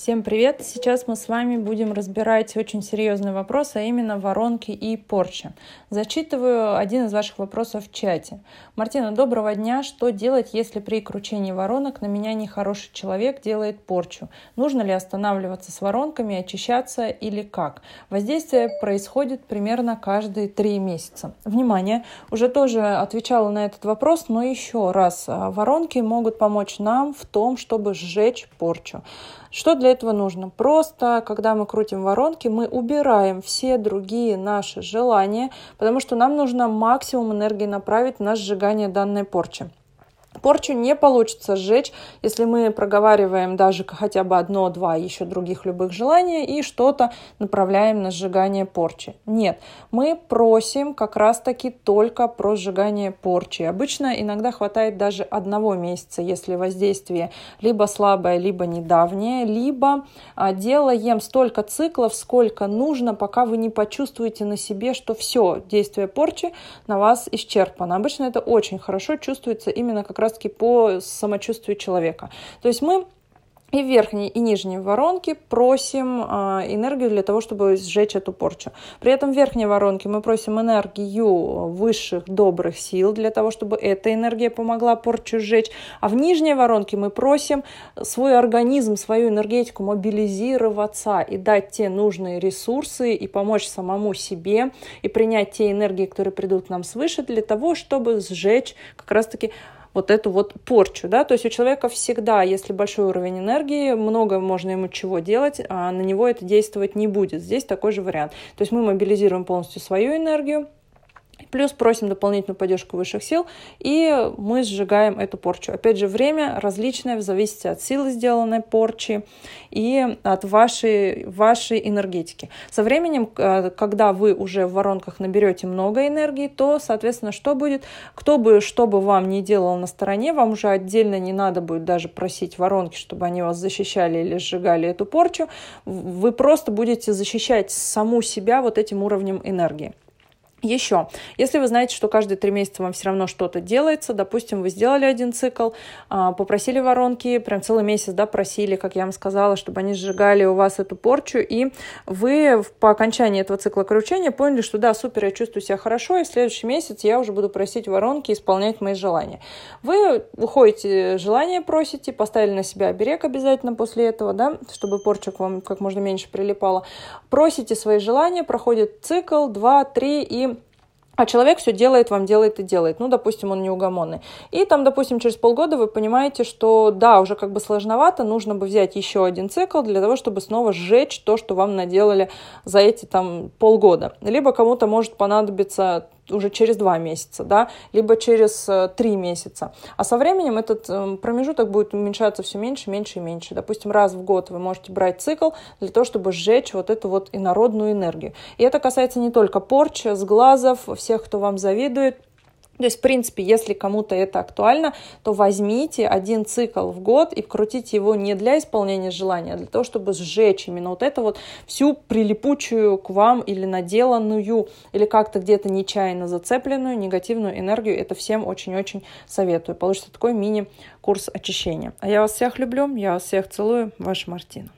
Всем привет! Сейчас мы с вами будем разбирать очень серьезный вопрос, а именно воронки и порча. Зачитываю один из ваших вопросов в чате. Мартина, доброго дня. Что делать, если при кручении воронок на меня нехороший человек делает порчу? Нужно ли останавливаться с воронками, очищаться или как? Воздействие происходит примерно каждые три месяца. Внимание! Уже тоже отвечала на этот вопрос, но еще раз. Воронки могут помочь нам в том, чтобы сжечь порчу. Что для этого нужно? Просто, когда мы крутим воронки, мы убираем все другие наши желания, потому что нам нужно максимум энергии направить на сжигание данной порчи. Порчу не получится сжечь, если мы проговариваем даже хотя бы одно-два еще других любых желаний и что-то направляем на сжигание порчи. Нет, мы просим как раз-таки только про сжигание порчи. Обычно иногда хватает даже одного месяца, если воздействие либо слабое, либо недавнее, либо а, делаем столько циклов, сколько нужно, пока вы не почувствуете на себе, что все, действие порчи на вас исчерпано. Обычно это очень хорошо чувствуется именно как раз раз-таки по самочувствию человека. То есть мы и в верхней и нижней воронке просим э, энергию для того, чтобы сжечь эту порчу. При этом в верхней воронке мы просим энергию высших добрых сил для того, чтобы эта энергия помогла порчу сжечь. А в нижней воронке мы просим свой организм, свою энергетику мобилизироваться и дать те нужные ресурсы и помочь самому себе и принять те энергии, которые придут нам свыше для того, чтобы сжечь как раз-таки вот эту вот порчу, да, то есть у человека всегда, если большой уровень энергии, много можно ему чего делать, а на него это действовать не будет. Здесь такой же вариант. То есть мы мобилизируем полностью свою энергию, Плюс просим дополнительную поддержку высших сил, и мы сжигаем эту порчу. Опять же, время различное в зависимости от силы сделанной порчи и от вашей, вашей энергетики. Со временем, э, когда вы уже в воронках наберете много энергии, то, соответственно, что будет? Кто бы, что бы вам не делал на стороне, вам уже отдельно не надо будет даже просить воронки, чтобы они вас защищали или сжигали эту порчу. Вы просто будете защищать саму себя вот этим уровнем энергии. Еще, если вы знаете, что каждые три месяца вам все равно что-то делается, допустим, вы сделали один цикл, а, попросили воронки, прям целый месяц, да, просили, как я вам сказала, чтобы они сжигали у вас эту порчу, и вы по окончании этого цикла кручения поняли, что да, супер, я чувствую себя хорошо, и в следующий месяц я уже буду просить воронки исполнять мои желания. Вы уходите, желание просите, поставили на себя оберег обязательно после этого, да, чтобы порча к вам как можно меньше прилипала. Просите свои желания, проходит цикл, два, три, и а человек все делает, вам делает и делает. Ну, допустим, он неугомонный. И там, допустим, через полгода вы понимаете, что да, уже как бы сложновато, нужно бы взять еще один цикл для того, чтобы снова сжечь то, что вам наделали за эти там полгода. Либо кому-то может понадобиться уже через два месяца, да, либо через э, три месяца. А со временем этот э, промежуток будет уменьшаться все меньше, меньше и меньше. Допустим, раз в год вы можете брать цикл для того, чтобы сжечь вот эту вот инородную энергию. И это касается не только порчи, сглазов, всех, кто вам завидует, то есть, в принципе, если кому-то это актуально, то возьмите один цикл в год и вкрутите его не для исполнения желания, а для того, чтобы сжечь именно вот это вот всю прилипучую к вам или наделанную, или как-то где-то нечаянно зацепленную негативную энергию. Это всем очень-очень советую. Получится такой мини-курс очищения. А я вас всех люблю, я вас всех целую. Ваша Мартина.